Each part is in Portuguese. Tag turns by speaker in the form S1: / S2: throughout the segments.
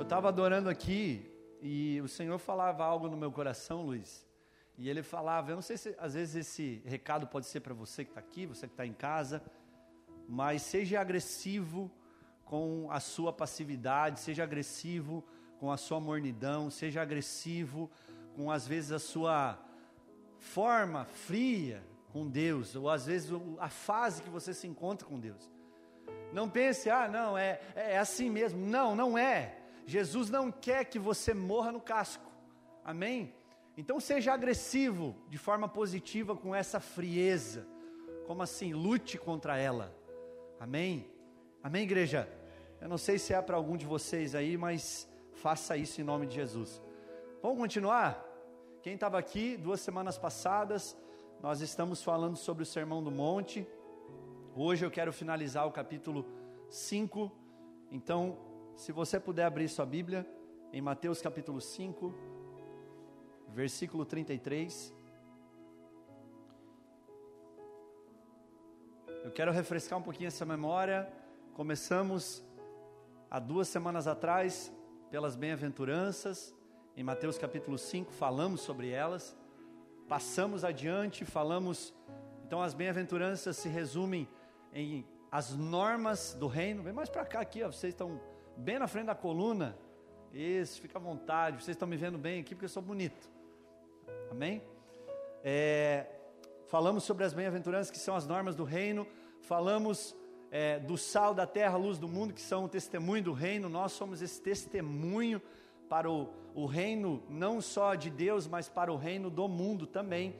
S1: Eu estava adorando aqui e o Senhor falava algo no meu coração, Luiz. E ele falava, eu não sei se às vezes esse recado pode ser para você que está aqui, você que está em casa, mas seja agressivo com a sua passividade, seja agressivo com a sua mornidão, seja agressivo com às vezes a sua forma fria com Deus, ou às vezes a fase que você se encontra com Deus. Não pense, ah, não, é, é assim mesmo. Não, não é. Jesus não quer que você morra no casco. Amém? Então seja agressivo de forma positiva com essa frieza. Como assim? Lute contra ela. Amém? Amém, igreja? Eu não sei se é para algum de vocês aí, mas faça isso em nome de Jesus. Vamos continuar? Quem estava aqui duas semanas passadas, nós estamos falando sobre o Sermão do Monte. Hoje eu quero finalizar o capítulo 5. Então, se você puder abrir sua Bíblia em Mateus capítulo 5, versículo 33. Eu quero refrescar um pouquinho essa memória. Começamos há duas semanas atrás pelas bem-aventuranças, em Mateus capítulo 5, falamos sobre elas. Passamos adiante, falamos. Então, as bem-aventuranças se resumem em as normas do reino. Vem mais para cá aqui, ó, vocês estão bem na frente da coluna. Isso, fica à vontade. Vocês estão me vendo bem aqui porque eu sou bonito. Amém? É, falamos sobre as bem-aventuranças que são as normas do reino. Falamos é, do sal da terra, luz do mundo, que são o testemunho do reino. Nós somos esse testemunho para o, o reino, não só de Deus, mas para o reino do mundo também.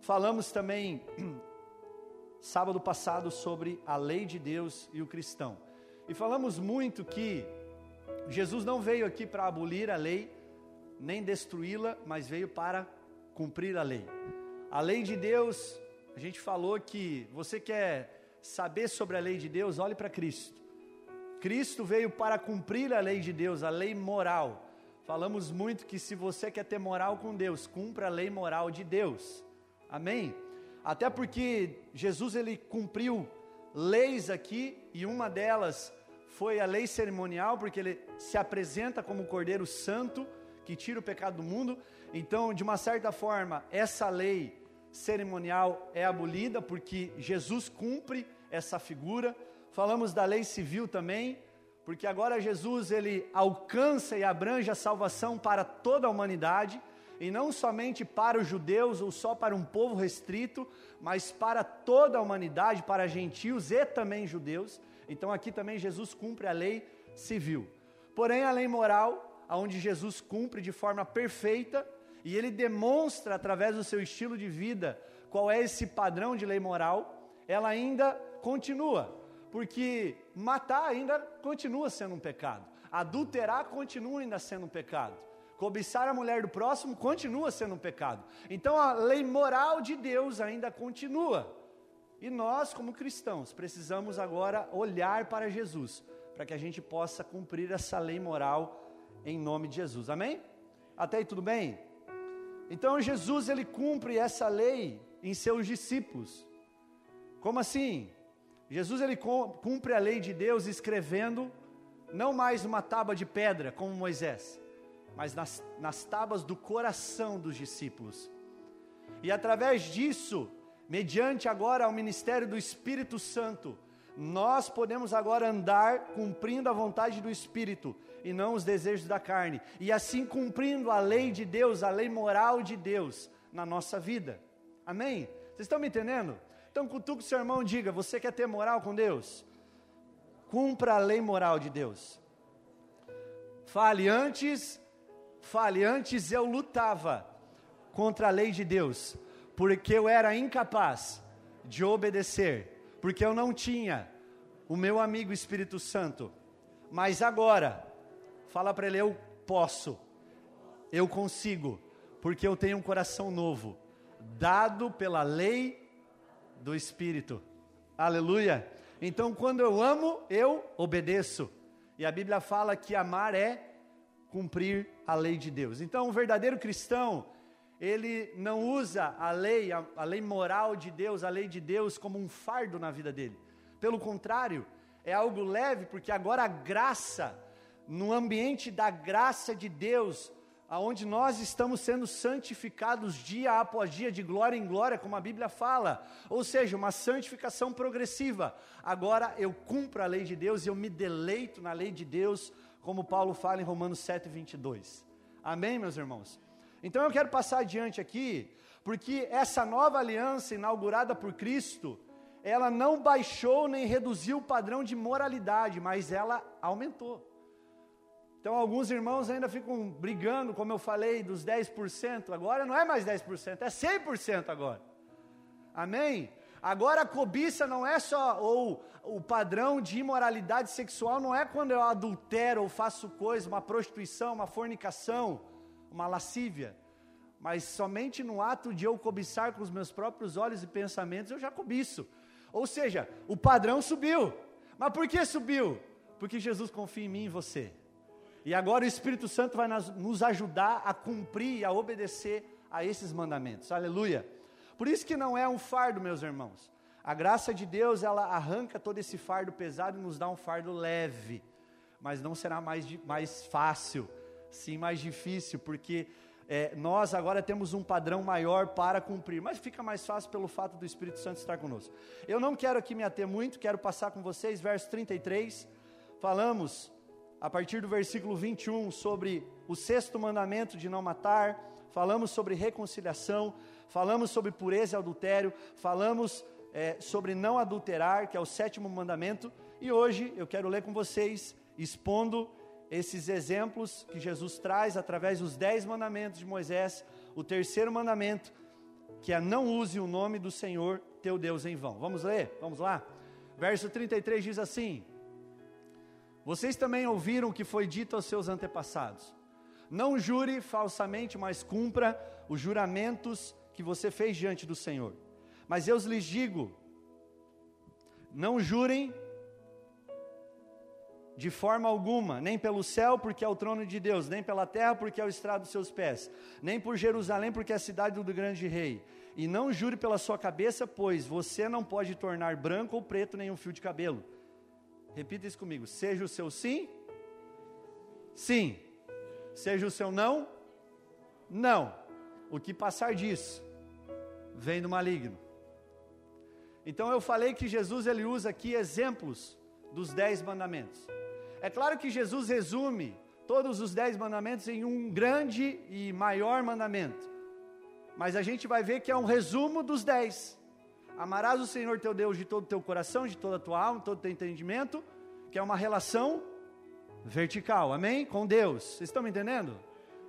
S1: Falamos também sábado passado sobre a lei de Deus e o cristão. E falamos muito que Jesus não veio aqui para abolir a lei, nem destruí-la, mas veio para cumprir a lei. A lei de Deus, a gente falou que você quer saber sobre a lei de Deus, olhe para Cristo. Cristo veio para cumprir a lei de Deus, a lei moral. Falamos muito que se você quer ter moral com Deus, cumpra a lei moral de Deus. Amém? Até porque Jesus ele cumpriu leis aqui e uma delas foi a lei cerimonial, porque ele se apresenta como o Cordeiro Santo que tira o pecado do mundo. Então, de uma certa forma, essa lei cerimonial é abolida porque Jesus cumpre essa figura. Falamos da lei civil também, porque agora Jesus ele alcança e abrange a salvação para toda a humanidade e não somente para os judeus ou só para um povo restrito, mas para toda a humanidade, para gentios e também judeus. Então aqui também Jesus cumpre a lei civil. Porém, a lei moral, aonde Jesus cumpre de forma perfeita, e ele demonstra através do seu estilo de vida qual é esse padrão de lei moral, ela ainda continua, porque matar ainda continua sendo um pecado, adulterar continua ainda sendo um pecado, Cobiçar a mulher do próximo continua sendo um pecado. Então a lei moral de Deus ainda continua. E nós, como cristãos, precisamos agora olhar para Jesus, para que a gente possa cumprir essa lei moral em nome de Jesus. Amém? Até aí tudo bem? Então Jesus ele cumpre essa lei em seus discípulos. Como assim? Jesus ele cumpre a lei de Deus escrevendo não mais uma tábua de pedra como Moisés, mas nas, nas tábuas do coração dos discípulos. E através disso, mediante agora o ministério do Espírito Santo, nós podemos agora andar cumprindo a vontade do Espírito e não os desejos da carne, e assim cumprindo a lei de Deus, a lei moral de Deus na nossa vida. Amém? Vocês estão me entendendo? Então, cutuca o seu irmão diga: Você quer ter moral com Deus? Cumpra a lei moral de Deus. Fale antes Fale, antes eu lutava contra a lei de Deus, porque eu era incapaz de obedecer, porque eu não tinha o meu amigo Espírito Santo. Mas agora, fala para ele: eu posso, eu consigo, porque eu tenho um coração novo, dado pela lei do Espírito. Aleluia. Então, quando eu amo, eu obedeço. E a Bíblia fala que amar é cumprir a lei de Deus. Então, o verdadeiro cristão, ele não usa a lei, a, a, lei moral de Deus, a lei de Deus como um fardo na vida dele. Pelo contrário, é algo leve, porque agora a graça no ambiente da graça de Deus, aonde nós estamos sendo santificados dia após dia, de glória em glória, como a Bíblia fala. Ou seja, uma santificação progressiva. Agora eu cumpro a lei de Deus e eu me deleito na lei de Deus, como Paulo fala em Romanos 7, 22. Amém, meus irmãos? Então eu quero passar adiante aqui, porque essa nova aliança inaugurada por Cristo, ela não baixou nem reduziu o padrão de moralidade, mas ela aumentou. Então, alguns irmãos ainda ficam brigando, como eu falei, dos 10%. Agora não é mais 10%, é 100% agora. Amém? Agora a cobiça não é só, ou o padrão de imoralidade sexual não é quando eu adultero ou faço coisa, uma prostituição, uma fornicação, uma lascívia. Mas somente no ato de eu cobiçar com os meus próprios olhos e pensamentos, eu já cobiço. Ou seja, o padrão subiu. Mas por que subiu? Porque Jesus confia em mim e você. E agora o Espírito Santo vai nos ajudar a cumprir e a obedecer a esses mandamentos. Aleluia. Por isso que não é um fardo, meus irmãos. A graça de Deus, ela arranca todo esse fardo pesado e nos dá um fardo leve. Mas não será mais, mais fácil, sim mais difícil, porque é, nós agora temos um padrão maior para cumprir, mas fica mais fácil pelo fato do Espírito Santo estar conosco. Eu não quero aqui me ater muito, quero passar com vocês, verso 33. Falamos a partir do versículo 21 sobre o sexto mandamento de não matar, falamos sobre reconciliação, falamos sobre pureza e adultério, falamos é, sobre não adulterar, que é o sétimo mandamento, e hoje eu quero ler com vocês, expondo esses exemplos que Jesus traz através dos dez mandamentos de Moisés, o terceiro mandamento, que é não use o nome do Senhor teu Deus em vão. Vamos ler? Vamos lá? Verso 33 diz assim: vocês também ouviram o que foi dito aos seus antepassados. Não jure falsamente, mas cumpra os juramentos que você fez diante do Senhor. Mas eu lhes digo: não jurem de forma alguma, nem pelo céu, porque é o trono de Deus, nem pela terra, porque é o estrado dos seus pés, nem por Jerusalém, porque é a cidade do grande rei. E não jure pela sua cabeça, pois você não pode tornar branco ou preto nenhum fio de cabelo. Repita isso comigo. Seja o seu sim, sim. Seja o seu não, não. O que passar disso vem do maligno. Então eu falei que Jesus ele usa aqui exemplos dos dez mandamentos. É claro que Jesus resume todos os dez mandamentos em um grande e maior mandamento. Mas a gente vai ver que é um resumo dos dez. Amarás o Senhor teu Deus de todo o teu coração, de toda a tua alma, de todo o teu entendimento, que é uma relação vertical, amém? Com Deus. Vocês estão me entendendo?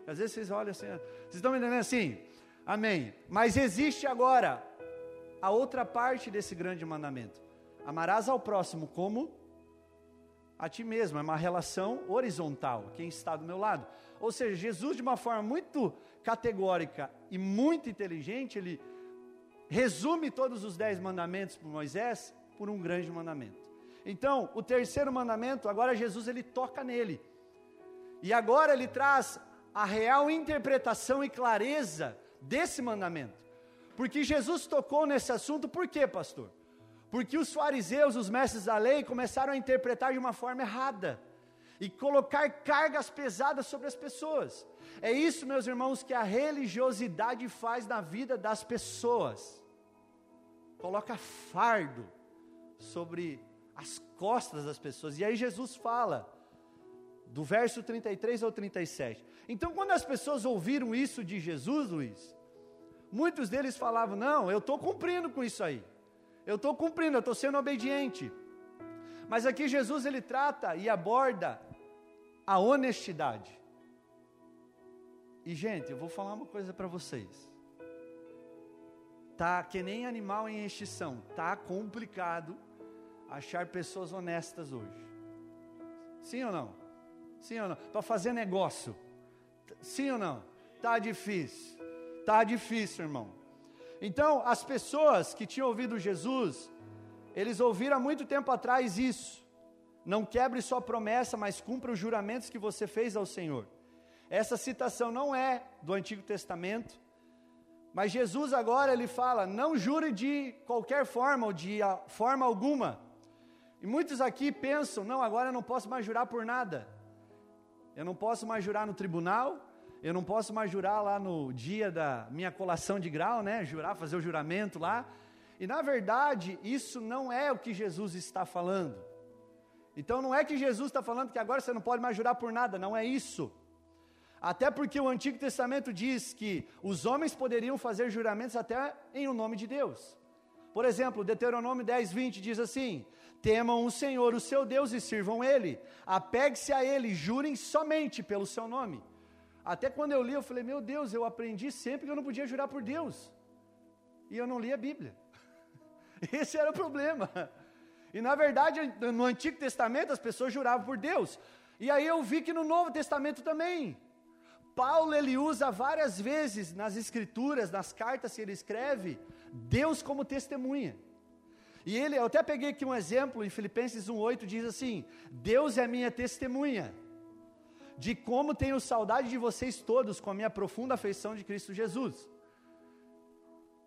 S1: Às vezes vocês olham assim, vocês estão me entendendo assim? Amém. Mas existe agora a outra parte desse grande mandamento. Amarás ao próximo como a ti mesmo, é uma relação horizontal, quem está do meu lado. Ou seja, Jesus, de uma forma muito categórica e muito inteligente, ele resume todos os dez mandamentos por Moisés por um grande mandamento. Então, o terceiro mandamento, agora Jesus ele toca nele. E agora ele traz a real interpretação e clareza desse mandamento. Porque Jesus tocou nesse assunto, por quê, pastor? Porque os fariseus, os mestres da lei, começaram a interpretar de uma forma errada e colocar cargas pesadas sobre as pessoas. É isso, meus irmãos, que a religiosidade faz na vida das pessoas coloca fardo sobre as costas das pessoas. E aí Jesus fala, do verso 33 ao 37. Então, quando as pessoas ouviram isso de Jesus, Luiz, muitos deles falavam: Não, eu estou cumprindo com isso aí. Eu estou cumprindo, eu estou sendo obediente. Mas aqui Jesus ele trata e aborda a honestidade. E gente, eu vou falar uma coisa para vocês. Tá que nem animal em extinção. Tá complicado achar pessoas honestas hoje. Sim ou não? Sim ou não? Para fazer negócio. Sim ou não? Tá difícil. Tá difícil, irmão. Então, as pessoas que tinham ouvido Jesus, eles ouviram há muito tempo atrás isso. Não quebre sua promessa, mas cumpra os juramentos que você fez ao Senhor. Essa citação não é do Antigo Testamento, mas Jesus agora ele fala: não jure de qualquer forma ou de forma alguma. E muitos aqui pensam: não, agora eu não posso mais jurar por nada. Eu não posso mais jurar no tribunal, eu não posso mais jurar lá no dia da minha colação de grau, né? Jurar, fazer o juramento lá. E na verdade, isso não é o que Jesus está falando. Então não é que Jesus está falando que agora você não pode mais jurar por nada, não é isso. Até porque o Antigo Testamento diz que os homens poderiam fazer juramentos até em o nome de Deus. Por exemplo, Deuteronômio 10, 20 diz assim: Temam o Senhor, o seu Deus, e sirvam Ele. Apegue-se a Ele, jurem somente pelo seu nome. Até quando eu li, eu falei: Meu Deus, eu aprendi sempre que eu não podia jurar por Deus. E eu não li a Bíblia. Esse era o problema. E na verdade, no Antigo Testamento, as pessoas juravam por Deus. E aí eu vi que no Novo Testamento também. Paulo ele usa várias vezes nas escrituras, nas cartas que ele escreve, Deus como testemunha. E ele, eu até peguei aqui um exemplo em Filipenses 1:8 diz assim: Deus é minha testemunha de como tenho saudade de vocês todos com a minha profunda afeição de Cristo Jesus.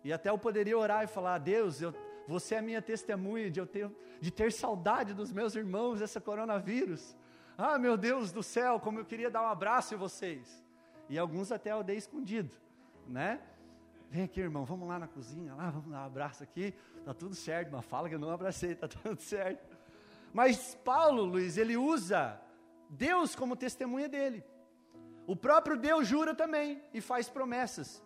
S1: E até eu poderia orar e falar: Deus, eu, você é minha testemunha de eu ter, de ter saudade dos meus irmãos esse coronavírus. Ah, meu Deus do céu, como eu queria dar um abraço em vocês. E alguns até eu dei escondido, né? Vem aqui, irmão, vamos lá na cozinha, lá, vamos dar um abraço aqui. Tá tudo certo, mas fala que eu não abracei, tá tudo certo. Mas Paulo, Luiz, ele usa Deus como testemunha dele. O próprio Deus jura também e faz promessas.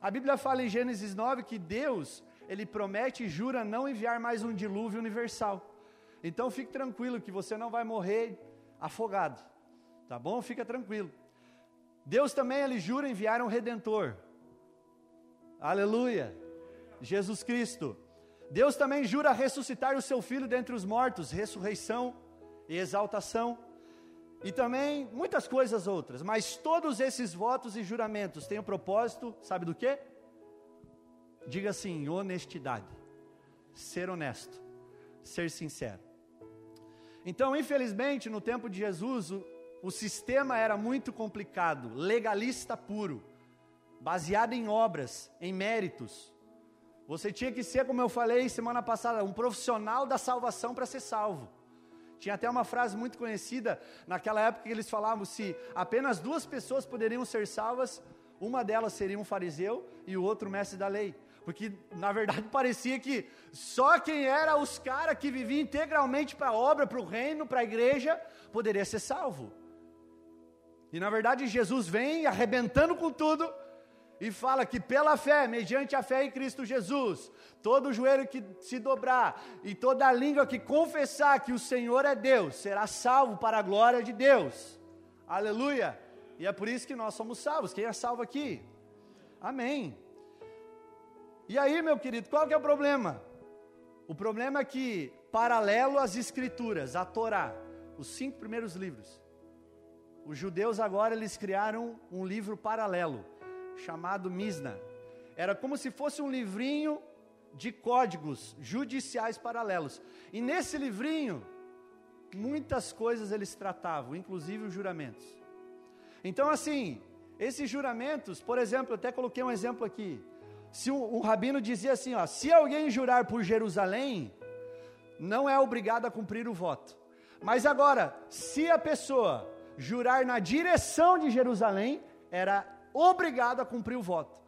S1: A Bíblia fala em Gênesis 9 que Deus, ele promete e jura não enviar mais um dilúvio universal. Então fique tranquilo que você não vai morrer afogado. Tá bom? Fica tranquilo. Deus também ele jura enviar um redentor. Aleluia. Jesus Cristo. Deus também jura ressuscitar o seu filho dentre os mortos, ressurreição e exaltação. E também muitas coisas outras, mas todos esses votos e juramentos têm o propósito, sabe do quê? Diga assim: honestidade, ser honesto, ser sincero. Então, infelizmente, no tempo de Jesus, o, o sistema era muito complicado, legalista puro, baseado em obras, em méritos. Você tinha que ser, como eu falei semana passada, um profissional da salvação para ser salvo. Tinha até uma frase muito conhecida naquela época que eles falavam se apenas duas pessoas poderiam ser salvas, uma delas seria um fariseu e o outro mestre da lei. Porque na verdade parecia que só quem era os caras que viviam integralmente para a obra, para o reino, para a igreja, poderia ser salvo. E na verdade Jesus vem arrebentando com tudo e fala que pela fé, mediante a fé em Cristo Jesus, todo joelho que se dobrar e toda língua que confessar que o Senhor é Deus, será salvo para a glória de Deus. Aleluia! E é por isso que nós somos salvos. Quem é salvo aqui? Amém. E aí, meu querido, qual que é o problema? O problema é que, paralelo às Escrituras, a Torá, os cinco primeiros livros, os judeus agora eles criaram um livro paralelo chamado Misna. Era como se fosse um livrinho de códigos judiciais paralelos. E nesse livrinho, muitas coisas eles tratavam, inclusive os juramentos. Então, assim, esses juramentos, por exemplo, até coloquei um exemplo aqui. Se um rabino dizia assim, ó, se alguém jurar por Jerusalém, não é obrigado a cumprir o voto. Mas agora, se a pessoa jurar na direção de Jerusalém, era obrigado a cumprir o voto.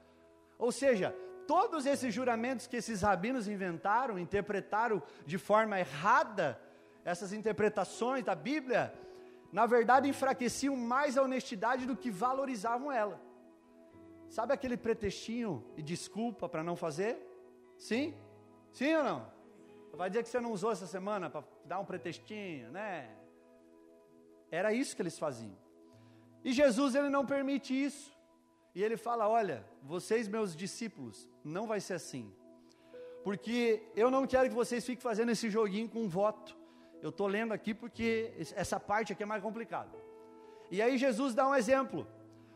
S1: Ou seja, todos esses juramentos que esses rabinos inventaram, interpretaram de forma errada, essas interpretações da Bíblia, na verdade enfraqueciam mais a honestidade do que valorizavam ela. Sabe aquele pretextinho e desculpa para não fazer? Sim? Sim ou não? Vai dizer que você não usou essa semana para dar um pretextinho, né? Era isso que eles faziam. E Jesus ele não permite isso. E ele fala: Olha, vocês, meus discípulos, não vai ser assim. Porque eu não quero que vocês fiquem fazendo esse joguinho com voto. Eu estou lendo aqui porque essa parte aqui é mais complicada. E aí Jesus dá um exemplo.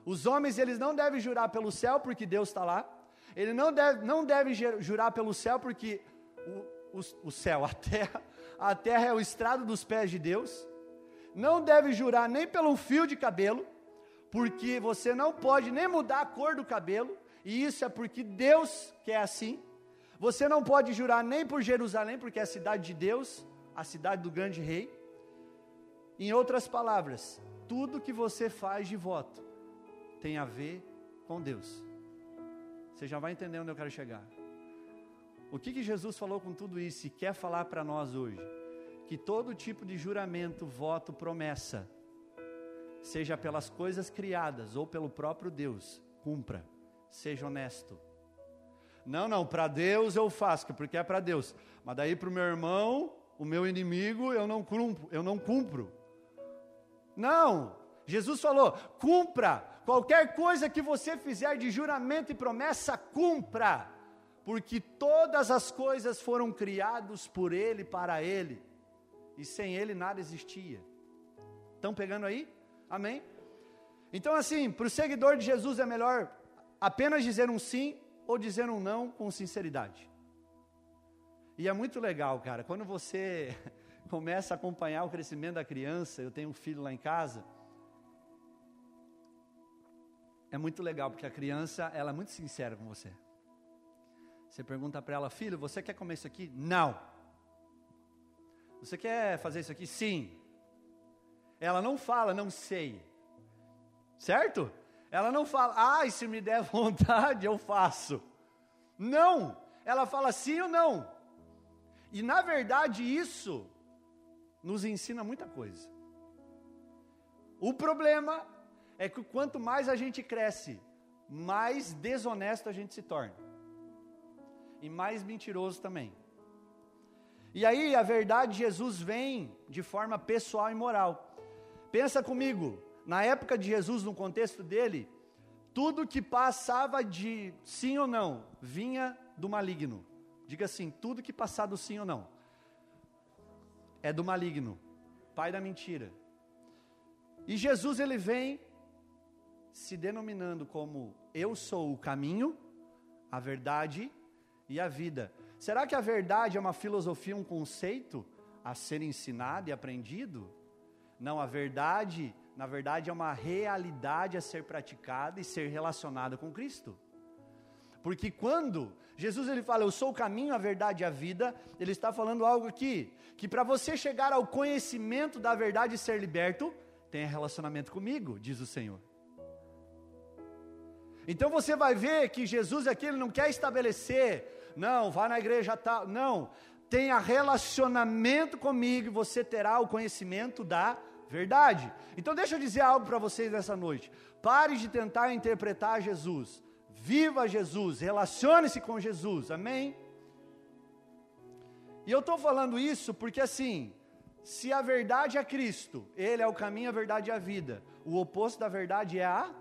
S1: Os homens, eles não devem jurar pelo céu porque Deus está lá. Ele não deve, não deve jurar pelo céu porque o, o, o céu, a terra, a terra é o estrado dos pés de Deus. Não deve jurar nem pelo fio de cabelo porque você não pode nem mudar a cor do cabelo, e isso é porque Deus quer assim. Você não pode jurar nem por Jerusalém, porque é a cidade de Deus, a cidade do grande rei. Em outras palavras, tudo que você faz de voto tem a ver com Deus. Você já vai entender onde eu quero chegar. O que, que Jesus falou com tudo isso e quer falar para nós hoje? Que todo tipo de juramento, voto, promessa, seja pelas coisas criadas ou pelo próprio Deus, cumpra, seja honesto. Não, não, para Deus eu faço, porque é para Deus. Mas daí para o meu irmão, o meu inimigo, eu não cumpro, eu não cumpro. Não, Jesus falou: cumpra, qualquer coisa que você fizer de juramento e promessa, cumpra porque todas as coisas foram criadas por Ele, para Ele, e sem Ele nada existia. Estão pegando aí? Amém? Então, assim, para o seguidor de Jesus é melhor apenas dizer um sim ou dizer um não com sinceridade. E é muito legal, cara, quando você começa a acompanhar o crescimento da criança, eu tenho um filho lá em casa, é muito legal, porque a criança, ela é muito sincera com você. Você pergunta para ela, filho, você quer comer isso aqui? Não. Você quer fazer isso aqui? Sim. Ela não fala, não sei. Certo? Ela não fala, ah, se me der vontade, eu faço. Não. Ela fala sim ou não. E na verdade isso nos ensina muita coisa. O problema é que quanto mais a gente cresce, mais desonesto a gente se torna e mais mentiroso também. E aí a verdade de Jesus vem de forma pessoal e moral. Pensa comigo, na época de Jesus, no contexto dele, tudo que passava de sim ou não vinha do maligno. Diga assim, tudo que passar do sim ou não é do maligno, pai da mentira. E Jesus ele vem se denominando como eu sou o caminho, a verdade e a vida. Será que a verdade é uma filosofia, um conceito a ser ensinado e aprendido? Não, a verdade, na verdade, é uma realidade a ser praticada e ser relacionada com Cristo. Porque quando Jesus ele fala, eu sou o caminho, a verdade e a vida, ele está falando algo aqui, que para você chegar ao conhecimento da verdade e ser liberto, tenha relacionamento comigo, diz o Senhor. Então você vai ver que Jesus aqui ele não quer estabelecer não, vá na igreja tal, não. Tenha relacionamento comigo e você terá o conhecimento da verdade. Então deixa eu dizer algo para vocês nessa noite. Pare de tentar interpretar Jesus. Viva Jesus, relacione-se com Jesus. Amém? E eu estou falando isso porque assim, se a verdade é Cristo, Ele é o caminho, a verdade e a vida. O oposto da verdade é a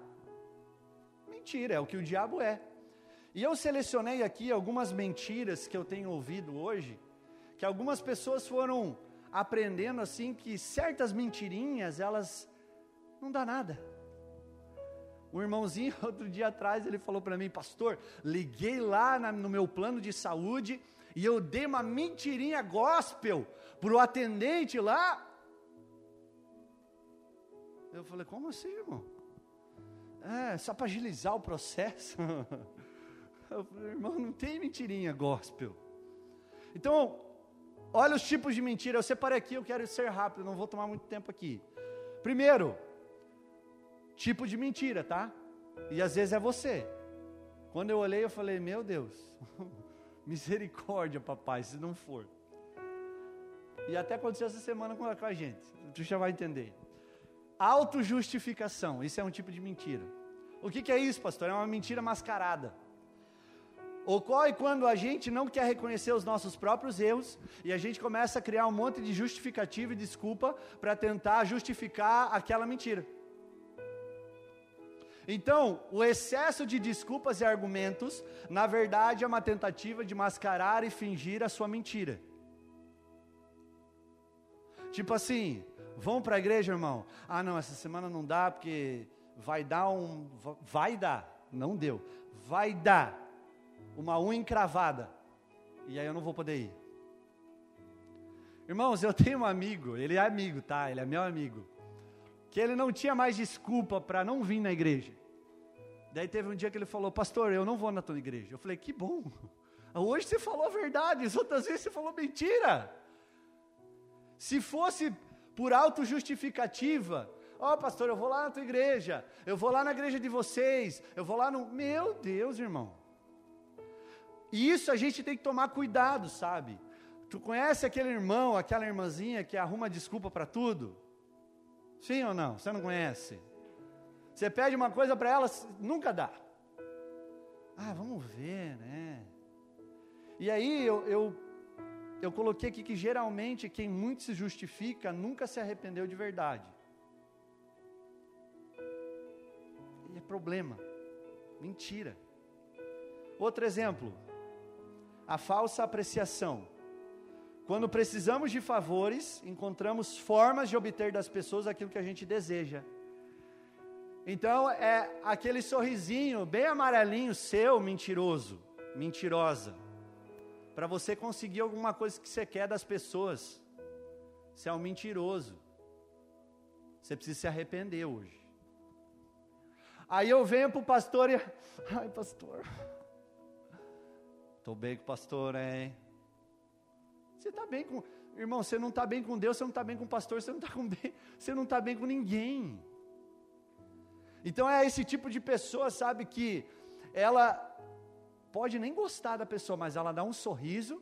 S1: mentira, é o que o diabo é. E eu selecionei aqui algumas mentiras que eu tenho ouvido hoje, que algumas pessoas foram aprendendo assim que certas mentirinhas, elas não dá nada. Um irmãozinho, outro dia atrás, ele falou para mim, pastor, liguei lá na, no meu plano de saúde e eu dei uma mentirinha gospel para o atendente lá. Eu falei, como assim, irmão? É, só para agilizar o processo. Eu falei, irmão, não tem mentirinha gospel. Então, olha os tipos de mentira. Eu separei aqui, eu quero ser rápido, não vou tomar muito tempo aqui. Primeiro, tipo de mentira, tá? E às vezes é você. Quando eu olhei, eu falei, meu Deus, misericórdia, papai, se não for. E até aconteceu essa semana com a gente, tu já vai entender. Autojustificação, isso é um tipo de mentira. O que, que é isso, pastor? É uma mentira mascarada. Ocorre quando a gente não quer reconhecer os nossos próprios erros e a gente começa a criar um monte de justificativa e desculpa para tentar justificar aquela mentira. Então, o excesso de desculpas e argumentos, na verdade, é uma tentativa de mascarar e fingir a sua mentira. Tipo assim, vão para a igreja, irmão? Ah, não, essa semana não dá porque vai dar um. Vai dar, não deu. Vai dar uma unha encravada, e aí eu não vou poder ir. Irmãos, eu tenho um amigo, ele é amigo, tá? Ele é meu amigo. Que ele não tinha mais desculpa para não vir na igreja. Daí teve um dia que ele falou: Pastor, eu não vou na tua igreja. Eu falei: Que bom. Hoje você falou a verdade, as outras vezes você falou mentira. Se fosse por autojustificativa, Ó, oh, pastor, eu vou lá na tua igreja, eu vou lá na igreja de vocês, eu vou lá no. Meu Deus, irmão. E isso a gente tem que tomar cuidado, sabe? Tu conhece aquele irmão, aquela irmãzinha que arruma desculpa para tudo? Sim ou não? Você não conhece? Você pede uma coisa para ela, nunca dá. Ah, vamos ver, né? E aí eu, eu, eu coloquei aqui que geralmente quem muito se justifica nunca se arrependeu de verdade. E é problema. Mentira. Outro exemplo, a falsa apreciação. Quando precisamos de favores, encontramos formas de obter das pessoas aquilo que a gente deseja. Então é aquele sorrisinho bem amarelinho seu, mentiroso, mentirosa, para você conseguir alguma coisa que você quer das pessoas. Você é um mentiroso. Você precisa se arrepender hoje. Aí eu venho para o pastor e. Ai, pastor. Estou bem com o pastor, hein? Você está bem com. Irmão, você não está bem com Deus, você não está bem com o pastor, você não está bem, você não está bem com ninguém. Então é esse tipo de pessoa, sabe, que ela pode nem gostar da pessoa, mas ela dá um sorriso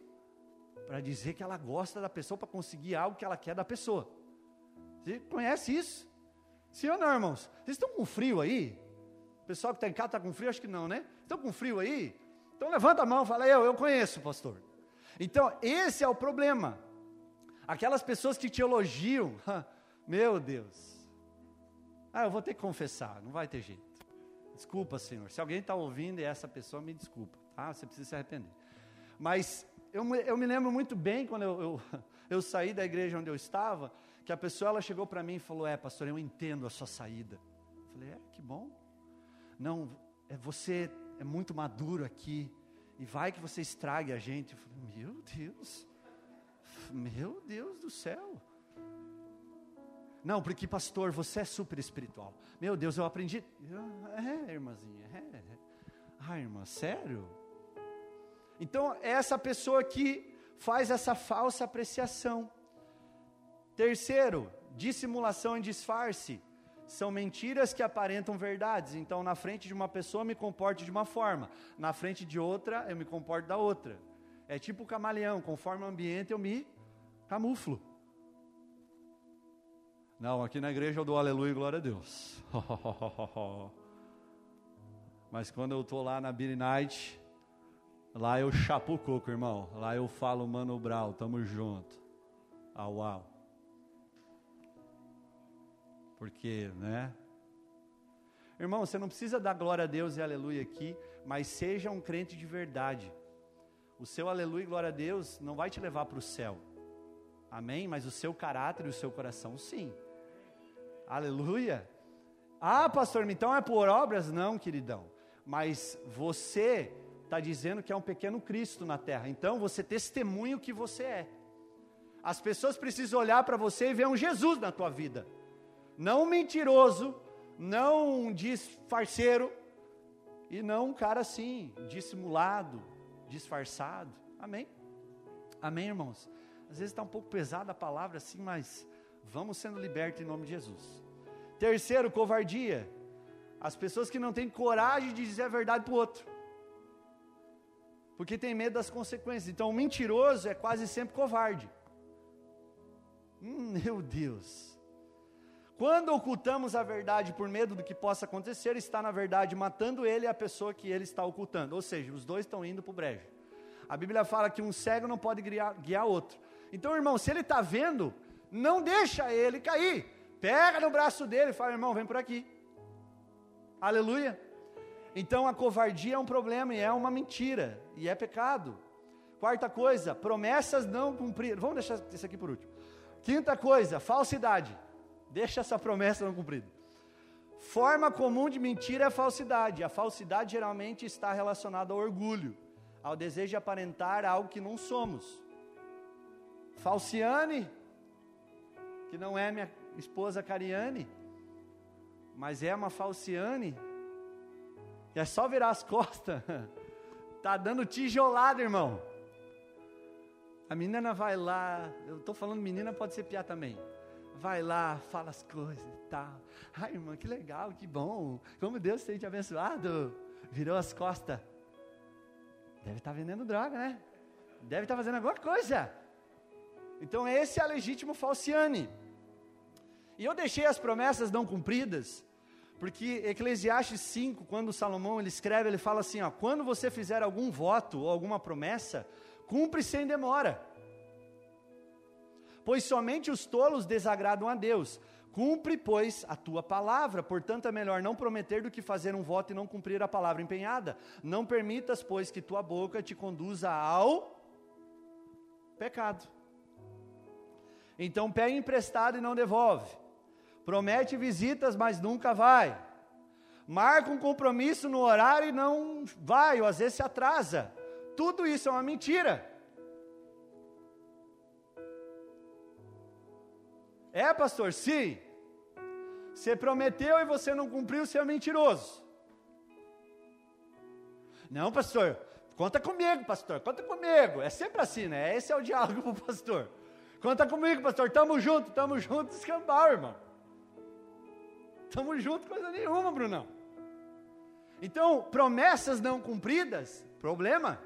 S1: para dizer que ela gosta da pessoa, para conseguir algo que ela quer da pessoa. Você conhece isso? Sim ou não, irmãos? Vocês estão com frio aí? O pessoal que está em casa está com frio? Acho que não, né? Estão com frio aí? Então levanta a mão e fala, eu, eu conheço, pastor. Então, esse é o problema. Aquelas pessoas que te elogiam, meu Deus. Ah, eu vou ter que confessar, não vai ter jeito. Desculpa, Senhor. Se alguém está ouvindo e essa pessoa, me desculpa, tá? Você precisa se arrepender. Mas eu, eu me lembro muito bem quando eu, eu, eu saí da igreja onde eu estava, que a pessoa ela chegou para mim e falou: É, pastor, eu entendo a sua saída. Eu falei: É, que bom. Não, é, você é muito maduro aqui e vai que você estrague a gente. Eu falei, meu Deus, meu Deus do céu. Não, porque pastor, você é super espiritual. Meu Deus, eu aprendi. é, irmãzinha, é, é. Ah, irmã, sério? Então, é essa pessoa que faz essa falsa apreciação. Terceiro, dissimulação e disfarce são mentiras que aparentam verdades. Então, na frente de uma pessoa eu me comporto de uma forma, na frente de outra eu me comporto da outra. É tipo o camaleão, conforme o ambiente eu me camuflo. Não, aqui na igreja eu dou aleluia e glória a Deus. Mas quando eu estou lá na Beer Night, lá eu chapo o coco, irmão. Lá eu falo, mano, Brau, tamo junto. Ah, uau porque, né? Irmão, você não precisa dar glória a Deus e aleluia aqui, mas seja um crente de verdade. O seu aleluia e glória a Deus não vai te levar para o céu. Amém? Mas o seu caráter e o seu coração, sim. Aleluia. Ah, pastor, então é por obras? Não, queridão. Mas você está dizendo que é um pequeno Cristo na terra. Então você testemunha o que você é. As pessoas precisam olhar para você e ver um Jesus na tua vida não um mentiroso, não um disfarceiro, e não um cara assim, dissimulado, disfarçado. Amém? Amém, irmãos? Às vezes está um pouco pesada a palavra assim, mas vamos sendo libertos em nome de Jesus. Terceiro, covardia. As pessoas que não têm coragem de dizer a verdade para o outro. Porque tem medo das consequências. Então, o mentiroso é quase sempre covarde. Hum, meu Deus. Quando ocultamos a verdade por medo do que possa acontecer, está na verdade matando ele e a pessoa que ele está ocultando. Ou seja, os dois estão indo para o brejo. A Bíblia fala que um cego não pode guiar, guiar outro. Então, irmão, se ele está vendo, não deixa ele cair. Pega no braço dele e fala, irmão, vem por aqui. Aleluia. Então a covardia é um problema e é uma mentira e é pecado. Quarta coisa, promessas não cumpridas. Vamos deixar isso aqui por último. Quinta coisa, falsidade. Deixa essa promessa não cumprida. Forma comum de mentira é a falsidade. A falsidade geralmente está relacionada ao orgulho, ao desejo de aparentar algo que não somos. Falciane, que não é minha esposa Cariane, mas é uma falciane, é só virar as costas, tá dando tijolada, irmão. A menina vai lá, eu estou falando menina, pode ser piar também vai lá, fala as coisas e tal. Ai, irmã, que legal, que bom. Como Deus tem te abençoado. Virou as costas. Deve estar tá vendendo droga, né? Deve estar tá fazendo alguma coisa. Então esse é a legítimo falciane. E eu deixei as promessas não cumpridas, porque Eclesiastes 5, quando Salomão ele escreve, ele fala assim, ó, quando você fizer algum voto ou alguma promessa, cumpre sem demora. Pois somente os tolos desagradam a Deus. Cumpre, pois, a tua palavra. Portanto, é melhor não prometer do que fazer um voto e não cumprir a palavra empenhada. Não permitas, pois, que tua boca te conduza ao pecado. Então, pega emprestado e não devolve. Promete visitas, mas nunca vai. Marca um compromisso no horário e não vai, ou às vezes se atrasa. Tudo isso é uma mentira. É, pastor? Sim. Você prometeu e você não cumpriu, você é mentiroso. Não, pastor, conta comigo, pastor, conta comigo. É sempre assim, né? Esse é o diálogo para o pastor. Conta comigo, pastor, tamo junto, tamo junto, escambau, irmão. Tamo junto, coisa nenhuma, Brunão. Então, promessas não cumpridas, problema.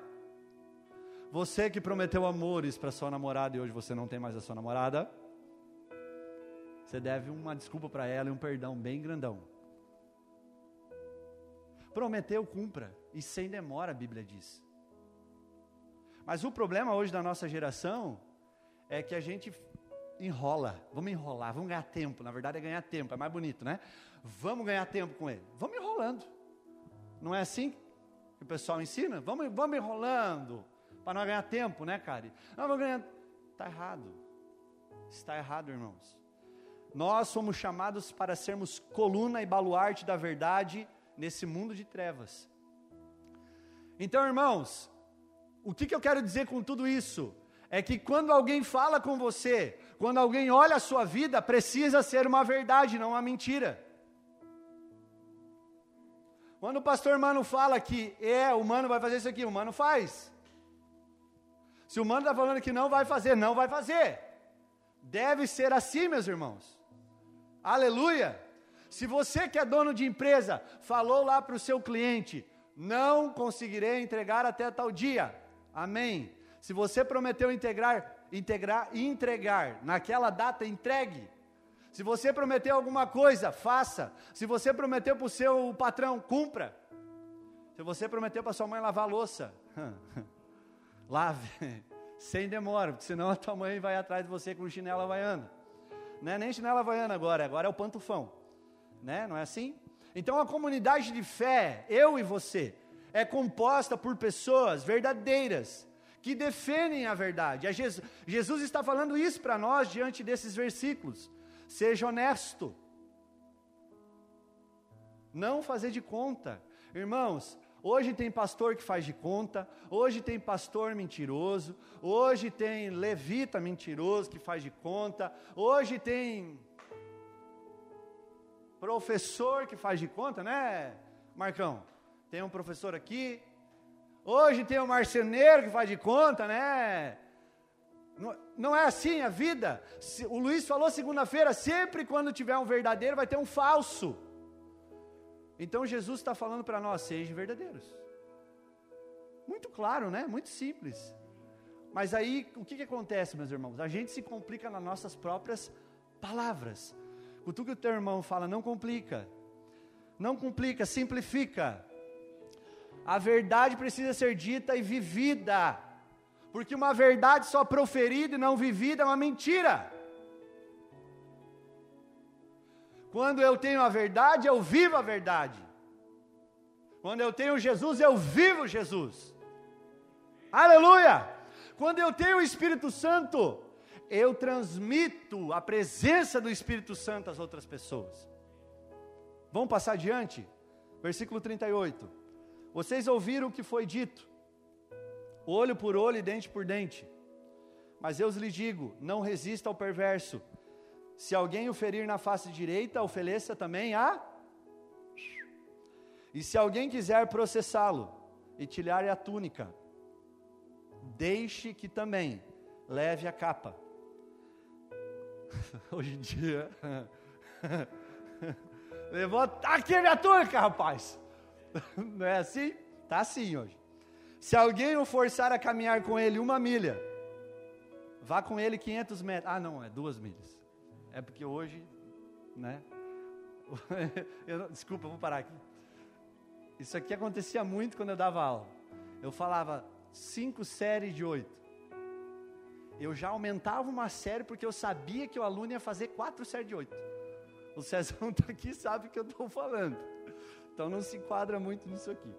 S1: Você que prometeu amores para sua namorada e hoje você não tem mais a sua namorada, você deve uma desculpa para ela e um perdão bem grandão. Prometeu, cumpra, e sem demora, a Bíblia diz. Mas o problema hoje da nossa geração é que a gente enrola, vamos enrolar, vamos ganhar tempo. Na verdade é ganhar tempo, é mais bonito, né? Vamos ganhar tempo com ele. Vamos enrolando. Não é assim que o pessoal ensina? Vamos, vamos enrolando para não ganhar tempo, né, cara? Não, vamos ganhar. Está errado. Está errado, irmãos. Nós somos chamados para sermos coluna e baluarte da verdade nesse mundo de trevas. Então, irmãos, o que, que eu quero dizer com tudo isso? É que quando alguém fala com você, quando alguém olha a sua vida, precisa ser uma verdade, não uma mentira. Quando o pastor Mano fala que é, o Mano vai fazer isso aqui, o Mano faz. Se o Mano está falando que não vai fazer, não vai fazer. Deve ser assim, meus irmãos. Aleluia! Se você que é dono de empresa falou lá para o seu cliente, não conseguirei entregar até tal dia. Amém. Se você prometeu integrar, integrar e entregar naquela data, entregue. Se você prometeu alguma coisa, faça. Se você prometeu para o seu patrão, cumpra. Se você prometeu para sua mãe lavar louça, lave, sem demora, porque senão a tua mãe vai atrás de você com chinela havaiana não é nem chinela havaiana agora, agora é o pantufão, né? Não é assim? Então a comunidade de fé, eu e você, é composta por pessoas verdadeiras, que defendem a verdade. Jesus, Jesus está falando isso para nós diante desses versículos. Seja honesto. Não fazer de conta. Irmãos, Hoje tem pastor que faz de conta, hoje tem pastor mentiroso, hoje tem levita mentiroso que faz de conta, hoje tem professor que faz de conta, né, Marcão? Tem um professor aqui. Hoje tem um marceneiro que faz de conta, né? Não, não é assim a vida. O Luiz falou segunda-feira: sempre quando tiver um verdadeiro, vai ter um falso. Então Jesus está falando para nós: sejam verdadeiros. Muito claro, né? Muito simples. Mas aí, o que, que acontece, meus irmãos? A gente se complica nas nossas próprias palavras. O que o teu irmão fala, não complica. Não complica, simplifica. A verdade precisa ser dita e vivida. Porque uma verdade só proferida e não vivida é uma mentira. Quando eu tenho a verdade, eu vivo a verdade. Quando eu tenho Jesus, eu vivo Jesus. Aleluia! Quando eu tenho o Espírito Santo, eu transmito a presença do Espírito Santo às outras pessoas. Vamos passar adiante? Versículo 38. Vocês ouviram o que foi dito: olho por olho e dente por dente. Mas eu lhes digo: não resista ao perverso. Se alguém o ferir na face direita, ofereça também a. E se alguém quiser processá-lo e tirar a túnica, deixe que também leve a capa. Hoje em dia. Levanta aqui a minha túnica, rapaz. Não é assim? Tá assim hoje. Se alguém o forçar a caminhar com ele uma milha, vá com ele 500 metros. Ah, não, é duas milhas. É porque hoje, né? Eu, desculpa, eu vou parar aqui. Isso aqui acontecia muito quando eu dava aula. Eu falava cinco séries de oito. Eu já aumentava uma série porque eu sabia que o aluno ia fazer quatro séries de oito. O Cezão está aqui sabe o que eu estou falando. Então não se enquadra muito nisso aqui.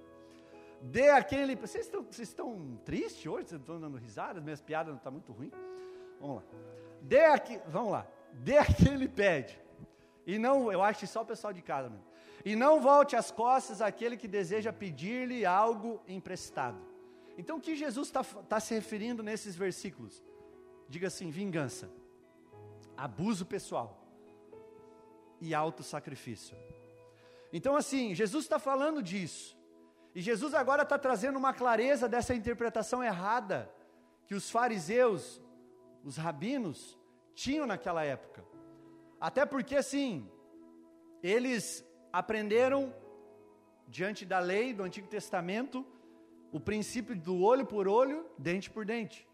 S1: Dê aquele. Vocês estão, vocês estão tristes hoje? Vocês estão dando risada? Minhas piadas não estão tá muito ruins? Vamos lá. Dê aqui. Vamos lá. Dê aquele pede. E não, eu acho que só o pessoal de casa. E não volte as costas àquele que deseja pedir-lhe algo emprestado. Então o que Jesus está tá se referindo nesses versículos? Diga assim: vingança, abuso pessoal e auto-sacrifício. Então, assim, Jesus está falando disso. E Jesus agora está trazendo uma clareza dessa interpretação errada que os fariseus, os rabinos, tinham naquela época. Até porque, assim, eles aprenderam, diante da lei do Antigo Testamento, o princípio do olho por olho, dente por dente.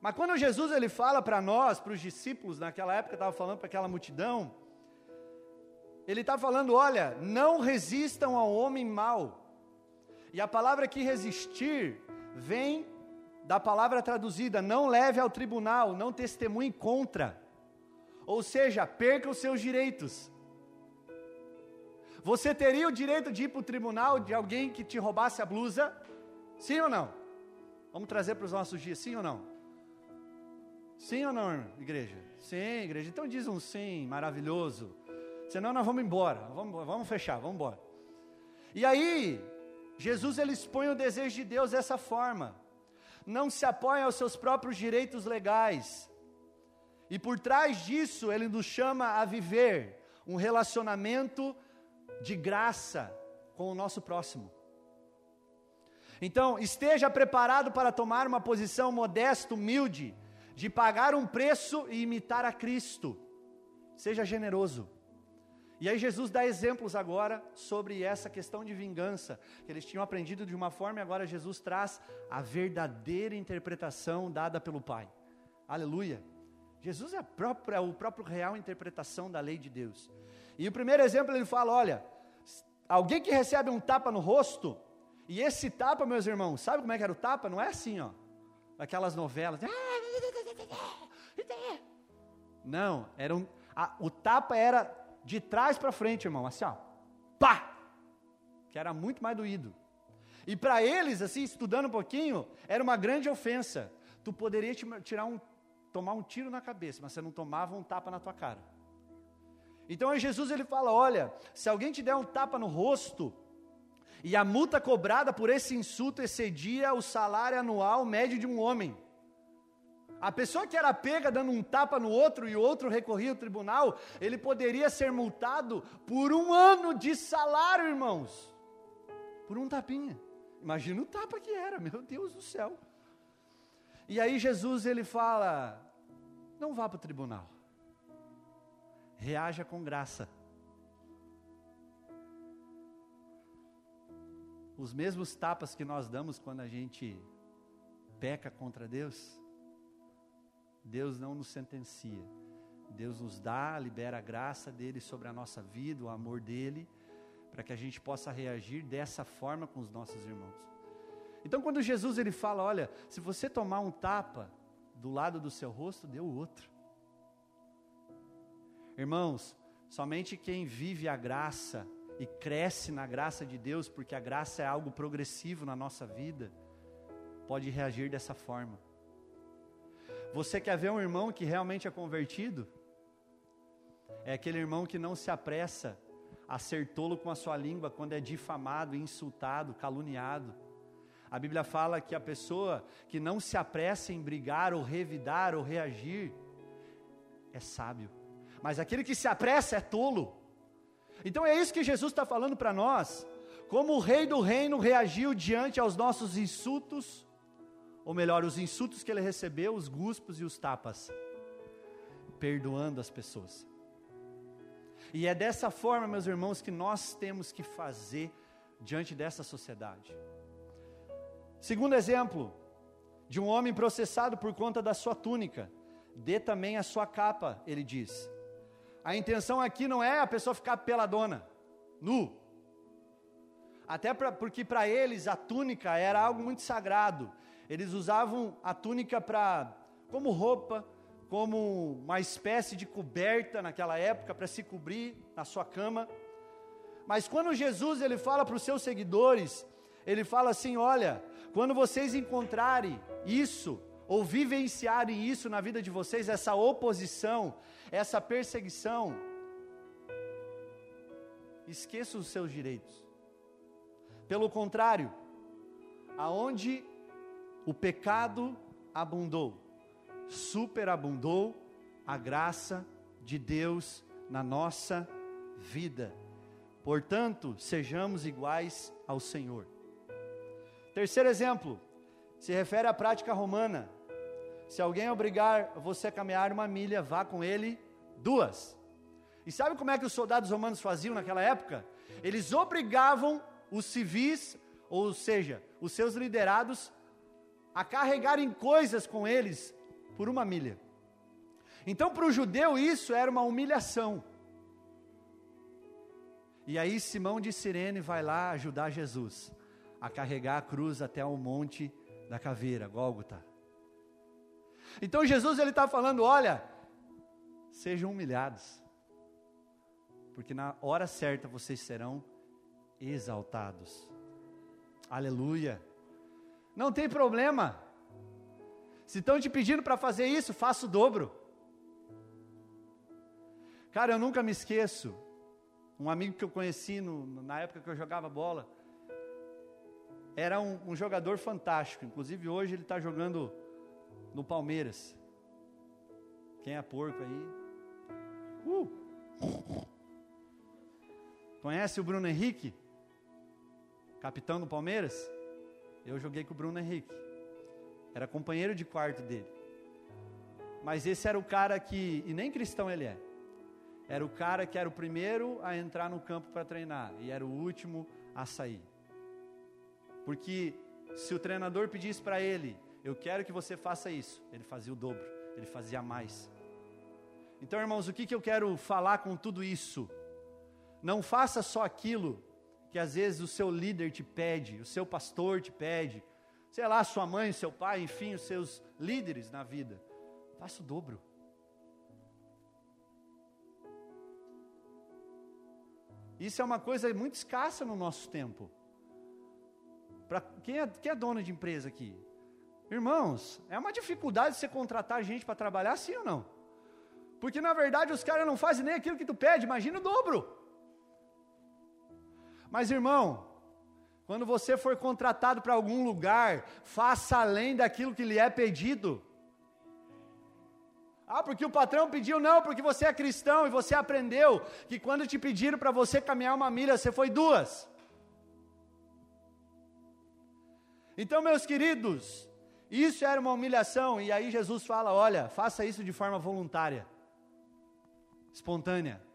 S1: Mas quando Jesus ele fala para nós, para os discípulos naquela época, estava falando para aquela multidão, ele está falando: olha, não resistam ao homem mau. E a palavra que resistir vem da palavra traduzida: não leve ao tribunal, não testemunhe contra. Ou seja, perca os seus direitos. Você teria o direito de ir para o tribunal de alguém que te roubasse a blusa? Sim ou não? Vamos trazer para os nossos dias, sim ou não? Sim ou não, igreja? Sim, igreja. Então diz um sim maravilhoso. Senão nós vamos embora. Vamos, vamos fechar, vamos embora. E aí, Jesus ele expõe o desejo de Deus dessa forma. Não se apoia aos seus próprios direitos legais. E por trás disso, ele nos chama a viver um relacionamento de graça com o nosso próximo. Então, esteja preparado para tomar uma posição modesta, humilde, de pagar um preço e imitar a Cristo. Seja generoso. E aí Jesus dá exemplos agora sobre essa questão de vingança, que eles tinham aprendido de uma forma e agora Jesus traz a verdadeira interpretação dada pelo Pai. Aleluia. Jesus é própria, o próprio real interpretação da lei de Deus. E o primeiro exemplo ele fala, olha, alguém que recebe um tapa no rosto, e esse tapa, meus irmãos, sabe como é que era o tapa? Não é assim, ó, aquelas novelas. Não, era um, a, o tapa era de trás para frente, irmão, assim, ó, pá, que era muito mais doído. E para eles, assim, estudando um pouquinho, era uma grande ofensa. Tu poderia tirar um, tomar um tiro na cabeça, mas você não tomava um tapa na tua cara. Então aí Jesus ele fala: olha, se alguém te der um tapa no rosto, e a multa cobrada por esse insulto excedia o salário anual médio de um homem. A pessoa que era pega dando um tapa no outro e o outro recorria ao tribunal, ele poderia ser multado por um ano de salário, irmãos. Por um tapinha. Imagina o tapa que era, meu Deus do céu. E aí Jesus ele fala: não vá para o tribunal. Reaja com graça. Os mesmos tapas que nós damos quando a gente peca contra Deus, Deus não nos sentencia. Deus nos dá, libera a graça dele sobre a nossa vida, o amor dele, para que a gente possa reagir dessa forma com os nossos irmãos. Então, quando Jesus ele fala, olha, se você tomar um tapa do lado do seu rosto, dê o outro. Irmãos, somente quem vive a graça e cresce na graça de Deus, porque a graça é algo progressivo na nossa vida, pode reagir dessa forma. Você quer ver um irmão que realmente é convertido? É aquele irmão que não se apressa a ser tolo com a sua língua quando é difamado, insultado, caluniado. A Bíblia fala que a pessoa que não se apressa em brigar ou revidar ou reagir é sábio, mas aquele que se apressa é tolo. Então é isso que Jesus está falando para nós. Como o rei do reino reagiu diante aos nossos insultos, ou melhor, os insultos que ele recebeu, os guspos e os tapas. perdoando as pessoas. E é dessa forma, meus irmãos, que nós temos que fazer diante dessa sociedade. Segundo exemplo, de um homem processado por conta da sua túnica, dê também a sua capa, ele diz. A intenção aqui não é a pessoa ficar peladona, nu. Até pra, porque para eles a túnica era algo muito sagrado. Eles usavam a túnica para como roupa, como uma espécie de coberta naquela época para se cobrir na sua cama. Mas quando Jesus ele fala para os seus seguidores, ele fala assim: olha, quando vocês encontrarem isso, ou vivenciarem isso na vida de vocês, essa oposição, essa perseguição, esqueça os seus direitos. Pelo contrário, aonde o pecado abundou, superabundou a graça de Deus na nossa vida. Portanto, sejamos iguais ao Senhor. Terceiro exemplo, se refere à prática romana. Se alguém obrigar você a caminhar uma milha, vá com ele duas. E sabe como é que os soldados romanos faziam naquela época? Eles obrigavam os civis, ou seja, os seus liderados, a carregarem coisas com eles por uma milha. Então, para o judeu, isso era uma humilhação. E aí, Simão de Sirene vai lá ajudar Jesus a carregar a cruz até o monte da caveira, Gólgota. Então, Jesus ele está falando: olha, sejam humilhados, porque na hora certa vocês serão exaltados. Aleluia. Não tem problema. Se estão te pedindo para fazer isso, faça o dobro. Cara, eu nunca me esqueço. Um amigo que eu conheci no, na época que eu jogava bola. Era um, um jogador fantástico. Inclusive hoje ele está jogando no Palmeiras. Quem é porco aí? Uh. Conhece o Bruno Henrique? Capitão do Palmeiras? Eu joguei com o Bruno Henrique era companheiro de quarto dele. Mas esse era o cara que, e nem cristão ele é, era o cara que era o primeiro a entrar no campo para treinar e era o último a sair. Porque se o treinador pedisse para ele, eu quero que você faça isso, ele fazia o dobro, ele fazia mais. Então, irmãos, o que, que eu quero falar com tudo isso? Não faça só aquilo que às vezes o seu líder te pede, o seu pastor te pede, sei lá, sua mãe, seu pai, enfim, os seus líderes na vida. Faça o dobro. Isso é uma coisa muito escassa no nosso tempo. Para quem é, quem é dono de empresa aqui? Irmãos, é uma dificuldade você contratar gente para trabalhar, sim ou não? Porque na verdade os caras não fazem nem aquilo que tu pede, imagina o dobro. Mas irmão, quando você for contratado para algum lugar, faça além daquilo que lhe é pedido. Ah, porque o patrão pediu, não, porque você é cristão e você aprendeu que quando te pediram para você caminhar uma milha, você foi duas. Então, meus queridos, isso era uma humilhação, e aí Jesus fala: olha, faça isso de forma voluntária, espontânea.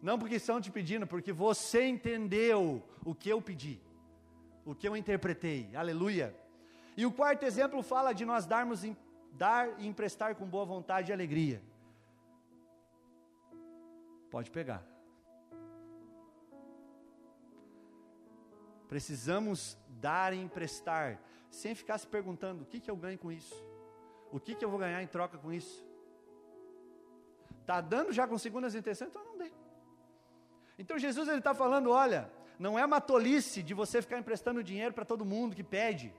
S1: Não porque estão te pedindo, porque você entendeu o que eu pedi, o que eu interpretei. Aleluia. E o quarto exemplo fala de nós darmos dar e emprestar com boa vontade e alegria. Pode pegar. Precisamos dar e emprestar, sem ficar se perguntando: o que, que eu ganho com isso? O que, que eu vou ganhar em troca com isso? Está dando já com segundas intenções? Então não dê. Então Jesus ele está falando, olha, não é uma tolice de você ficar emprestando dinheiro para todo mundo que pede,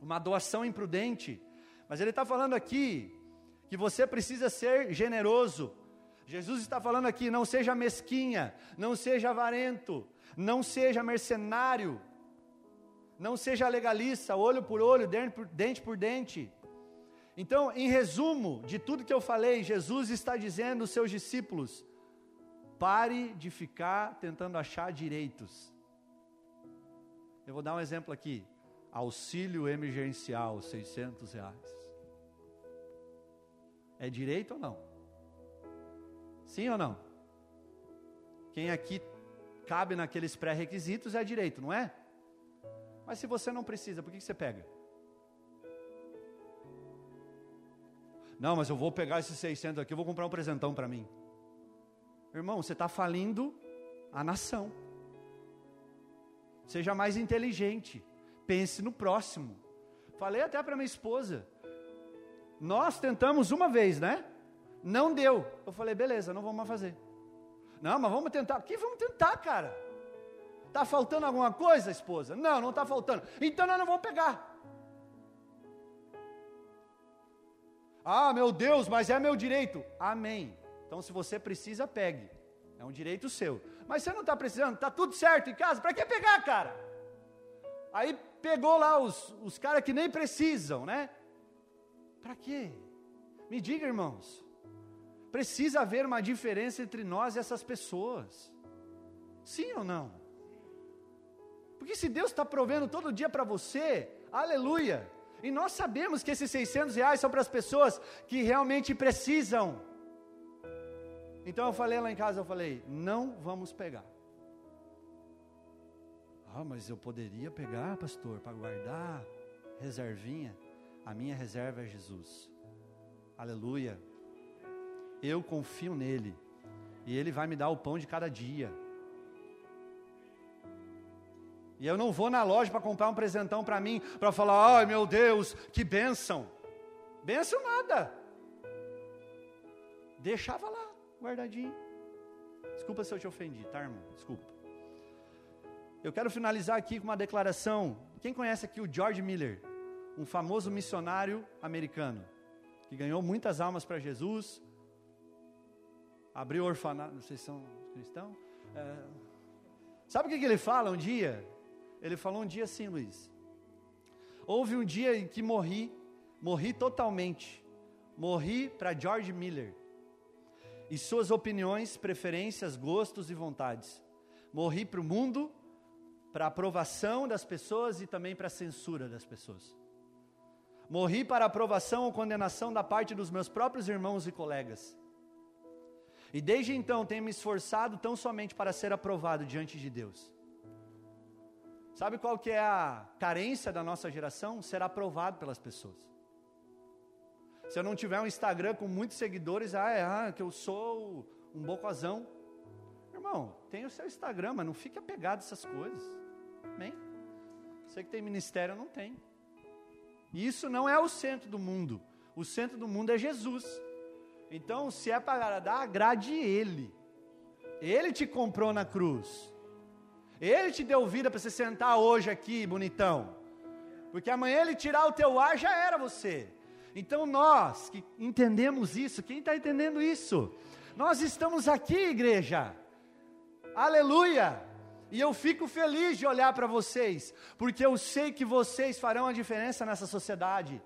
S1: uma doação imprudente, mas ele está falando aqui que você precisa ser generoso. Jesus está falando aqui, não seja mesquinha, não seja avarento, não seja mercenário, não seja legalista, olho por olho, dente por dente. Por dente. Então, em resumo de tudo que eu falei, Jesus está dizendo aos seus discípulos: Pare de ficar tentando achar direitos. Eu vou dar um exemplo aqui. Auxílio emergencial, 600 reais. É direito ou não? Sim ou não? Quem aqui cabe naqueles pré-requisitos é direito, não é? Mas se você não precisa, por que você pega? Não, mas eu vou pegar esses 600 aqui, eu vou comprar um presentão para mim. Irmão, você está falindo a nação. Seja mais inteligente. Pense no próximo. Falei até para minha esposa. Nós tentamos uma vez, né? Não deu. Eu falei, beleza, não vamos mais fazer. Não, mas vamos tentar. Que vamos tentar, cara? Tá faltando alguma coisa, esposa? Não, não está faltando. Então nós não vamos pegar. Ah, meu Deus, mas é meu direito. Amém. Então, se você precisa, pegue. É um direito seu. Mas você não está precisando, está tudo certo em casa, para que pegar, cara? Aí pegou lá os, os caras que nem precisam, né? Para quê? Me diga, irmãos. Precisa haver uma diferença entre nós e essas pessoas. Sim ou não? Porque se Deus está provendo todo dia para você, aleluia, e nós sabemos que esses 600 reais são para as pessoas que realmente precisam. Então eu falei lá em casa, eu falei, não vamos pegar. Ah, mas eu poderia pegar, pastor, para guardar reservinha. A minha reserva é Jesus. Aleluia. Eu confio nele. E ele vai me dar o pão de cada dia. E eu não vou na loja para comprar um presentão para mim, para falar, ai meu Deus, que bênção. Bênção nada. Deixava lá, guardadinho. Desculpa se eu te ofendi, tá, irmão? Desculpa. Eu quero finalizar aqui com uma declaração. Quem conhece aqui o George Miller, um famoso missionário americano, que ganhou muitas almas para Jesus, abriu orfanato, se são cristãos. É, sabe o que, que ele fala um dia? Ele falou um dia assim, Luiz. Houve um dia em que morri, morri totalmente. Morri para George Miller e suas opiniões, preferências, gostos e vontades. Morri para o mundo, para a aprovação das pessoas e também para a censura das pessoas. Morri para a aprovação ou condenação da parte dos meus próprios irmãos e colegas. E desde então tenho me esforçado tão somente para ser aprovado diante de Deus. Sabe qual que é a carência da nossa geração? Ser aprovado pelas pessoas. Se eu não tiver um Instagram com muitos seguidores, ah, é, ah, que eu sou um bocozão. Irmão, tem o seu Instagram, mas não fique apegado a essas coisas. Amém? Você que tem ministério, não tem. E isso não é o centro do mundo. O centro do mundo é Jesus. Então, se é para agradar, agrade Ele. Ele te comprou na cruz. Ele te deu vida para você sentar hoje aqui, bonitão. Porque amanhã ele tirar o teu ar, já era você. Então nós que entendemos isso, quem está entendendo isso? Nós estamos aqui, igreja. Aleluia! E eu fico feliz de olhar para vocês, porque eu sei que vocês farão a diferença nessa sociedade.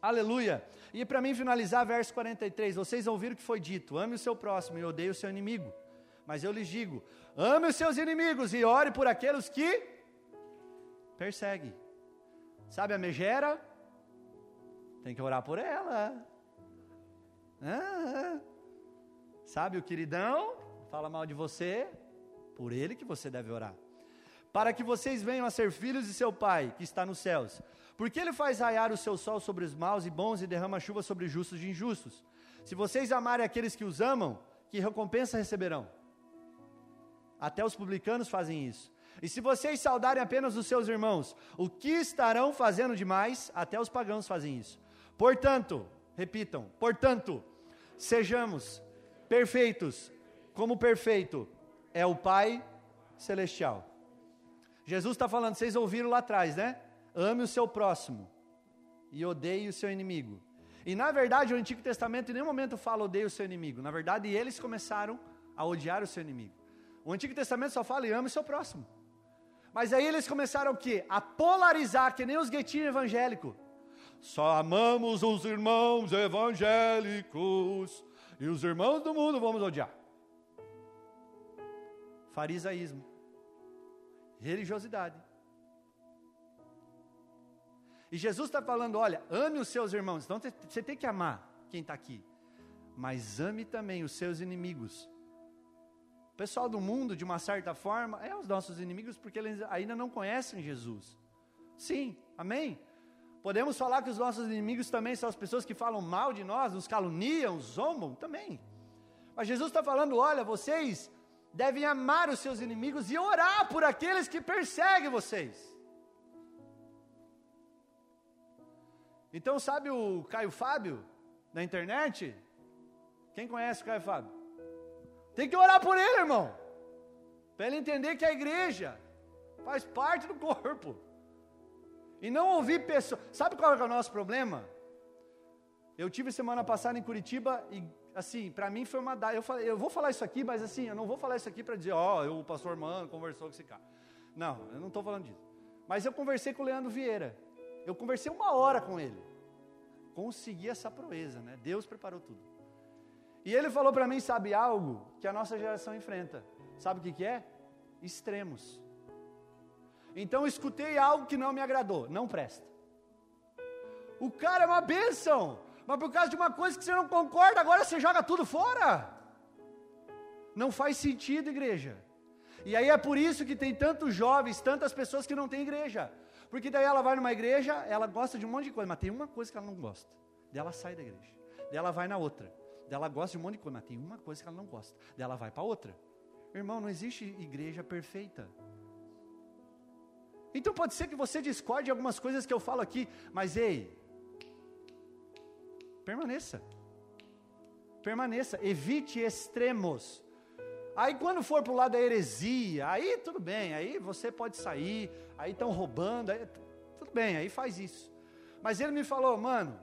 S1: Aleluia! E para mim finalizar, verso 43, vocês ouviram o que foi dito: ame o seu próximo e odeie o seu inimigo. Mas eu lhes digo: ame os seus inimigos e ore por aqueles que perseguem. Sabe a megera? Tem que orar por ela. Ah, sabe o queridão? Fala mal de você, por ele que você deve orar. Para que vocês venham a ser filhos de seu Pai, que está nos céus. Porque ele faz raiar o seu sol sobre os maus e bons e derrama chuva sobre justos e injustos. Se vocês amarem aqueles que os amam, que recompensa receberão? Até os publicanos fazem isso. E se vocês saudarem apenas os seus irmãos, o que estarão fazendo demais? Até os pagãos fazem isso. Portanto, repitam, portanto, sejamos perfeitos, como perfeito é o Pai Celestial. Jesus está falando, vocês ouviram lá atrás, né? Ame o seu próximo e odeie o seu inimigo. E na verdade, o Antigo Testamento em nenhum momento fala odeie o seu inimigo. Na verdade, eles começaram a odiar o seu inimigo. O Antigo Testamento só fala e ame o seu próximo. Mas aí eles começaram o quê? A polarizar, que nem os guetinhos evangélicos. Só amamos os irmãos evangélicos e os irmãos do mundo vamos odiar. Farisaísmo. Religiosidade. E Jesus está falando: olha, ame os seus irmãos. Então você tem que amar. quem está aqui. Mas ame também os seus inimigos. O pessoal do mundo, de uma certa forma, é os nossos inimigos porque eles ainda não conhecem Jesus. Sim, amém? Podemos falar que os nossos inimigos também são as pessoas que falam mal de nós, nos caluniam, zombam, também. Mas Jesus está falando: olha, vocês devem amar os seus inimigos e orar por aqueles que perseguem vocês. Então, sabe o Caio Fábio, na internet? Quem conhece o Caio Fábio? Tem que orar por ele, irmão. Para ele entender que a igreja faz parte do corpo. E não ouvir pessoas. Sabe qual é o nosso problema? Eu tive semana passada em Curitiba e, assim, para mim foi uma. Eu, falei, eu vou falar isso aqui, mas assim, eu não vou falar isso aqui para dizer, ó, oh, o pastor Mano conversou com esse cara. Não, eu não estou falando disso. Mas eu conversei com o Leandro Vieira. Eu conversei uma hora com ele. Consegui essa proeza, né? Deus preparou tudo. E ele falou para mim, sabe algo que a nossa geração enfrenta? Sabe o que, que é? Extremos. Então escutei algo que não me agradou, não presta. O cara é uma bênção, mas por causa de uma coisa que você não concorda, agora você joga tudo fora. Não faz sentido, igreja. E aí é por isso que tem tantos jovens, tantas pessoas que não têm igreja. Porque daí ela vai numa igreja, ela gosta de um monte de coisa, mas tem uma coisa que ela não gosta. Daí ela sai da igreja. Daí ela vai na outra. Daí ela gosta de um monte de coisa, mas tem uma coisa que ela não gosta. Daí ela vai para outra. Irmão, não existe igreja perfeita. Então pode ser que você discorde de algumas coisas que eu falo aqui, mas ei, permaneça. Permaneça, evite extremos. Aí quando for para o lado da heresia, aí tudo bem, aí você pode sair, aí estão roubando, aí, tudo bem, aí faz isso. Mas ele me falou, mano,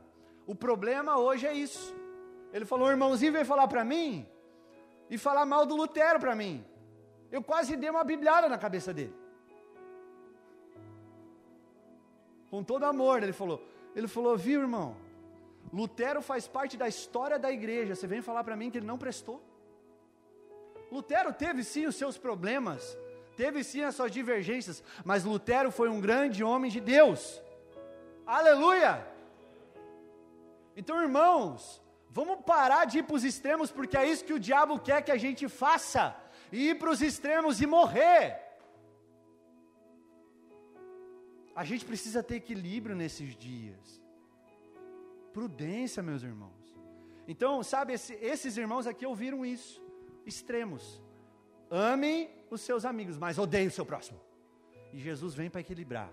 S1: o problema hoje é isso. Ele falou, o irmãozinho veio falar para mim e falar mal do Lutero para mim. Eu quase dei uma bibliada na cabeça dele. Com todo amor, ele falou. Ele falou: Viu, irmão? Lutero faz parte da história da igreja. Você vem falar para mim que ele não prestou? Lutero teve sim os seus problemas, teve sim as suas divergências, mas Lutero foi um grande homem de Deus. Aleluia! Então, irmãos, vamos parar de ir para os extremos, porque é isso que o diabo quer que a gente faça: ir para os extremos e morrer. A gente precisa ter equilíbrio nesses dias. Prudência, meus irmãos. Então, sabe, esse, esses irmãos aqui ouviram isso. Extremos. Amem os seus amigos, mas odeiem o seu próximo. E Jesus vem para equilibrar.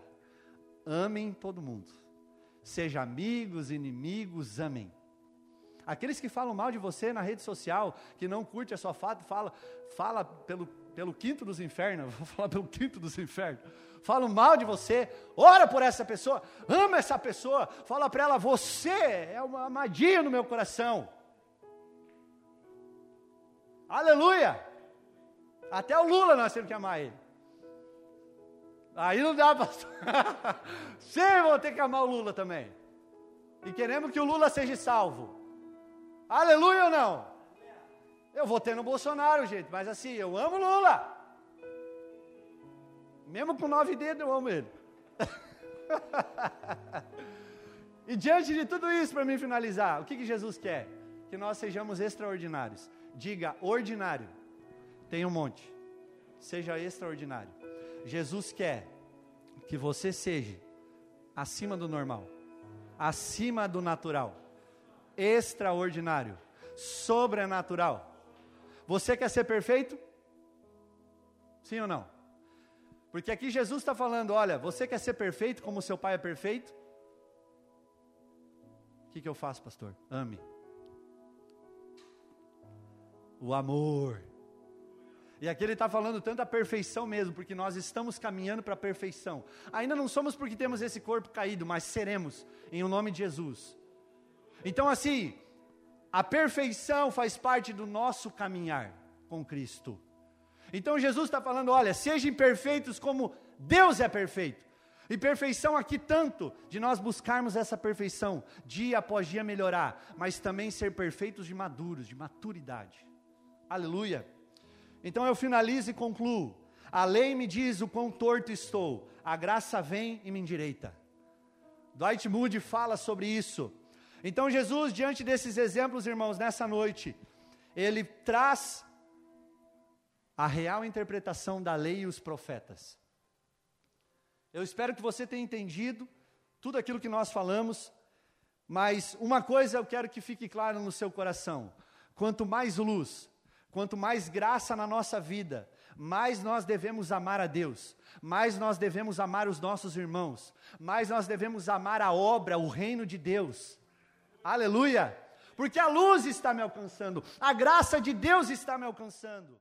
S1: Amem todo mundo. Seja amigos, inimigos, amem. Aqueles que falam mal de você na rede social, que não curte a sua fala, fala pelo, pelo quinto dos infernos, vou falar pelo quinto dos infernos falam mal de você, ora por essa pessoa, ama essa pessoa, fala para ela: você é uma amadinha no meu coração. Aleluia! Até o Lula nós temos que amar ele. Aí não dá, pastor. Sim, vou ter que amar o Lula também. E queremos que o Lula seja salvo. Aleluia ou não? Eu votei no Bolsonaro, gente, mas assim, eu amo Lula. Mesmo com nove dedos, eu amo ele. e diante de tudo isso, para mim finalizar, o que, que Jesus quer? Que nós sejamos extraordinários. Diga ordinário. Tem um monte. Seja extraordinário. Jesus quer que você seja acima do normal, acima do natural, extraordinário, sobrenatural. Você quer ser perfeito? Sim ou não? Porque aqui Jesus está falando: olha, você quer ser perfeito como seu pai é perfeito? O que, que eu faço, pastor? Ame. O amor. E aqui ele está falando tanto a perfeição mesmo, porque nós estamos caminhando para a perfeição. Ainda não somos porque temos esse corpo caído, mas seremos, em o nome de Jesus. Então, assim, a perfeição faz parte do nosso caminhar com Cristo. Então Jesus está falando: olha, sejam perfeitos como Deus é perfeito. E perfeição aqui tanto de nós buscarmos essa perfeição, dia após dia melhorar, mas também ser perfeitos de maduros, de maturidade. Aleluia. Então eu finalizo e concluo. A lei me diz o quão torto estou, a graça vem e me endireita. Dwight Moody fala sobre isso. Então, Jesus, diante desses exemplos, irmãos, nessa noite, ele traz a real interpretação da lei e os profetas. Eu espero que você tenha entendido tudo aquilo que nós falamos, mas uma coisa eu quero que fique claro no seu coração: quanto mais luz, quanto mais graça na nossa vida, mais nós devemos amar a Deus, mais nós devemos amar os nossos irmãos, mais nós devemos amar a obra, o reino de Deus. Aleluia! Porque a luz está me alcançando, a graça de Deus está me alcançando.